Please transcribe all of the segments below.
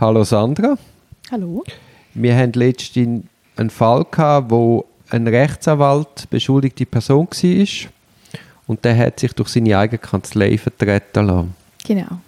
Hallo Sandra. Hallo. Wir hatten letztens einen Fall, gehabt, wo ein Rechtsanwalt beschuldigte Person war und der hat sich durch seine eigene Kanzlei vertreten lassen. Genau.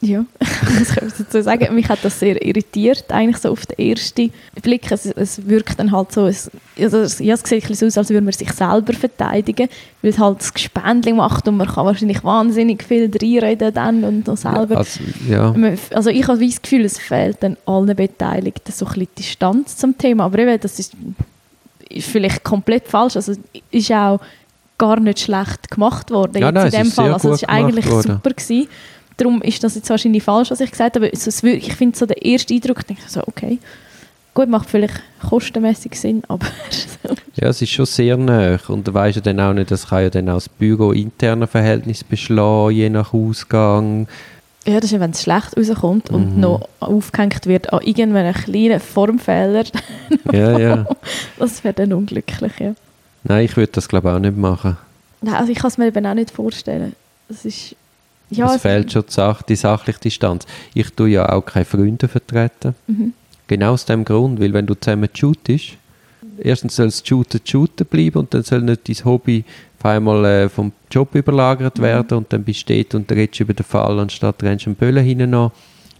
Ja, was kann ich dazu sagen? Mich hat das sehr irritiert, eigentlich so auf den ersten Blick. Es, es wirkt dann halt so, es, also ja, es sieht ein bisschen so aus, als würde man sich selber verteidigen, weil es halt das Gespendling macht und man kann wahrscheinlich wahnsinnig viel reinreden dann und noch selber. Ja, also, ja. also ich habe das Gefühl, es fehlt dann allen Beteiligten so ein bisschen Distanz zum Thema, aber eben, das ist, ist vielleicht komplett falsch, also ist auch gar nicht schlecht gemacht worden ja, nein, in dem Fall, also es war eigentlich worden. super gewesen darum ist das jetzt wahrscheinlich falsch, was ich gesagt habe, aber ich finde so der erste Eindruck, denke ich so, okay, gut, macht vielleicht kostenmäßig Sinn, aber... ja, es ist schon sehr nah und da weisst du dann auch nicht, das kann ja dann auch das Büro interne Verhältnis beschlagen, je nach Ausgang. Ja, das ist ja, wenn es schlecht rauskommt und mhm. noch aufgehängt wird an irgendeinen kleinen Formfehler. ja, ja. Das wäre dann unglücklich, ja. Nein, ich würde das glaube ich auch nicht machen. Nein, also ich kann es mir eben auch nicht vorstellen. Das ist ja, es fehlt schon die, Sach die sachliche Distanz. Ich tue ja auch keine Freunde vertreten. Mhm. Genau aus dem Grund, weil wenn du zusammen shootest, erstens soll es shooten, shooten bleiben und dann soll nicht dein Hobby auf einmal äh, vom Job überlagert mhm. werden und dann bist du dort und redest über den Fall, anstatt rennst du Böllen hinein.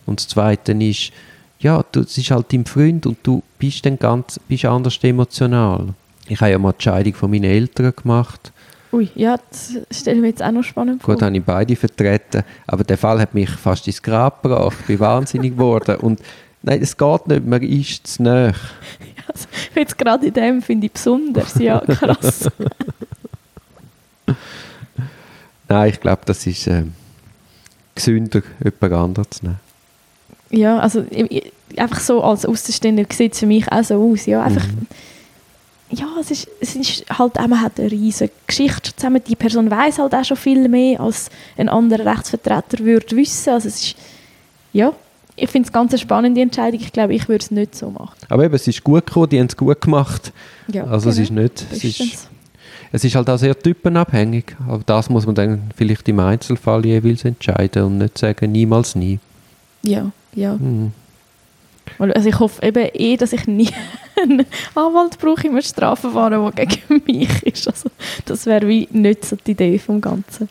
Und das Zweite ist, ja, du, es ist halt dein Freund und du bist dann ganz, bist anders emotional. Ich habe ja mal die Scheidung von meinen Eltern gemacht Ui, ja, das stelle ich mir jetzt auch noch spannend vor. Gut, habe ich beide vertreten, aber der Fall hat mich fast ins Grab gebracht. Ich bin wahnsinnig geworden und nein, es geht nicht, man ist zu nah. Also, jetzt gerade in dem finde ich besonders, ja, krass. nein, ich glaube, das ist äh, gesünder, jemand anderes zu nehmen. Ja, also einfach so als Außenstehender sieht es für mich auch so aus, ja, einfach... Mhm ja, es ist, es ist halt auch, man hat eine riesige Geschichte zusammen. Die Person weiß halt auch schon viel mehr, als ein anderer Rechtsvertreter würde wissen. Also es ist, ja, ich finde es ganz eine spannende Entscheidung. Ich glaube, ich würde es nicht so machen. Aber eben, es ist gut gekommen, die haben es gut gemacht. Ja, also genau. es ist nicht, es ist, es ist halt auch sehr typenabhängig. Aber das muss man dann vielleicht im Einzelfall jeweils entscheiden und nicht sagen, niemals nie. Ja, ja. Hm. Also ich hoffe eben eh, dass ich nie einen Anwalt brauche im Strafverfahren, der gegen mich ist. Also das wäre wie nicht so die Idee vom Ganzen.